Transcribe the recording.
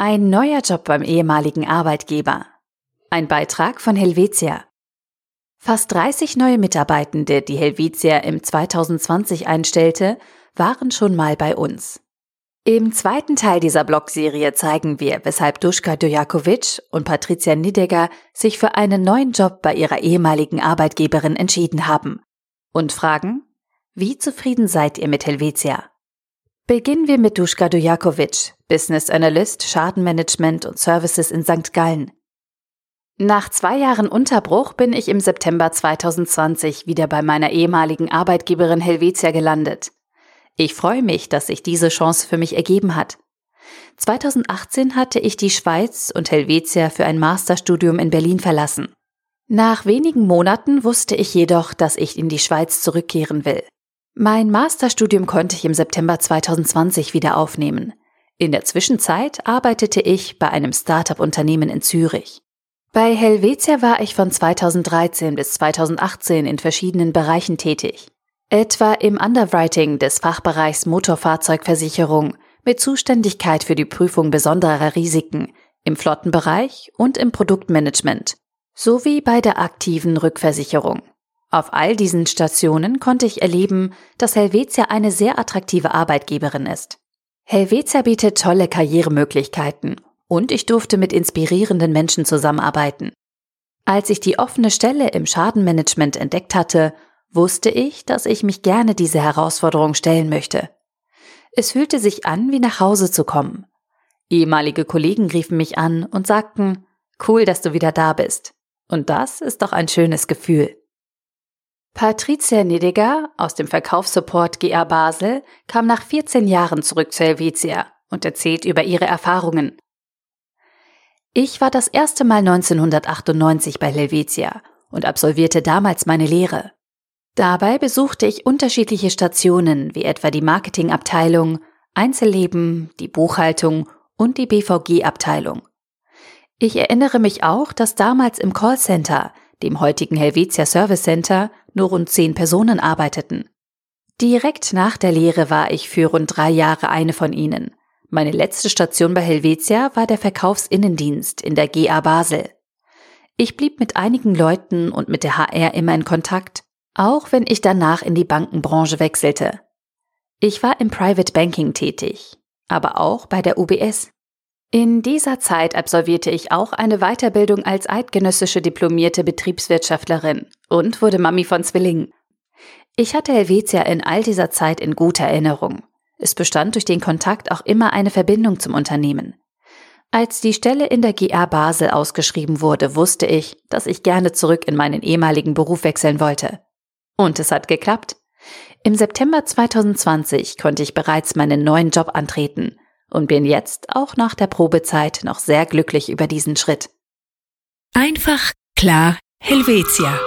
Ein neuer Job beim ehemaligen Arbeitgeber. Ein Beitrag von Helvetia. Fast 30 neue Mitarbeitende, die Helvetia im 2020 einstellte, waren schon mal bei uns. Im zweiten Teil dieser Blogserie zeigen wir, weshalb Duschka Dojakovic und Patricia Nidegger sich für einen neuen Job bei ihrer ehemaligen Arbeitgeberin entschieden haben. Und fragen, wie zufrieden seid ihr mit Helvetia? Beginnen wir mit Duschka Dujakovic, Business Analyst, Schadenmanagement und Services in St. Gallen. Nach zwei Jahren Unterbruch bin ich im September 2020 wieder bei meiner ehemaligen Arbeitgeberin Helvetia gelandet. Ich freue mich, dass sich diese Chance für mich ergeben hat. 2018 hatte ich die Schweiz und Helvetia für ein Masterstudium in Berlin verlassen. Nach wenigen Monaten wusste ich jedoch, dass ich in die Schweiz zurückkehren will. Mein Masterstudium konnte ich im September 2020 wieder aufnehmen. In der Zwischenzeit arbeitete ich bei einem Startup-Unternehmen in Zürich. Bei Helvetia war ich von 2013 bis 2018 in verschiedenen Bereichen tätig. Etwa im Underwriting des Fachbereichs Motorfahrzeugversicherung mit Zuständigkeit für die Prüfung besonderer Risiken, im Flottenbereich und im Produktmanagement sowie bei der aktiven Rückversicherung. Auf all diesen Stationen konnte ich erleben, dass Helvetia eine sehr attraktive Arbeitgeberin ist. Helvetia bietet tolle Karrieremöglichkeiten und ich durfte mit inspirierenden Menschen zusammenarbeiten. Als ich die offene Stelle im Schadenmanagement entdeckt hatte, wusste ich, dass ich mich gerne diese Herausforderung stellen möchte. Es fühlte sich an, wie nach Hause zu kommen. Ehemalige Kollegen riefen mich an und sagten, cool, dass du wieder da bist. Und das ist doch ein schönes Gefühl. Patricia Nidegger aus dem Verkaufssupport GR Basel kam nach 14 Jahren zurück zu Helvetia und erzählt über ihre Erfahrungen. Ich war das erste Mal 1998 bei Helvetia und absolvierte damals meine Lehre. Dabei besuchte ich unterschiedliche Stationen wie etwa die Marketingabteilung, Einzelleben, die Buchhaltung und die BVG-Abteilung. Ich erinnere mich auch, dass damals im Callcenter, dem heutigen Helvetia Service Center, nur rund zehn Personen arbeiteten. Direkt nach der Lehre war ich für rund drei Jahre eine von ihnen. Meine letzte Station bei Helvetia war der Verkaufsinnendienst in der GA Basel. Ich blieb mit einigen Leuten und mit der HR immer in Kontakt, auch wenn ich danach in die Bankenbranche wechselte. Ich war im Private Banking tätig, aber auch bei der UBS. In dieser Zeit absolvierte ich auch eine Weiterbildung als eidgenössische diplomierte Betriebswirtschaftlerin und wurde Mami von Zwillingen. Ich hatte Helvetia in all dieser Zeit in guter Erinnerung. Es bestand durch den Kontakt auch immer eine Verbindung zum Unternehmen. Als die Stelle in der GR Basel ausgeschrieben wurde, wusste ich, dass ich gerne zurück in meinen ehemaligen Beruf wechseln wollte. Und es hat geklappt. Im September 2020 konnte ich bereits meinen neuen Job antreten und bin jetzt auch nach der Probezeit noch sehr glücklich über diesen Schritt. Einfach, klar, Helvetia.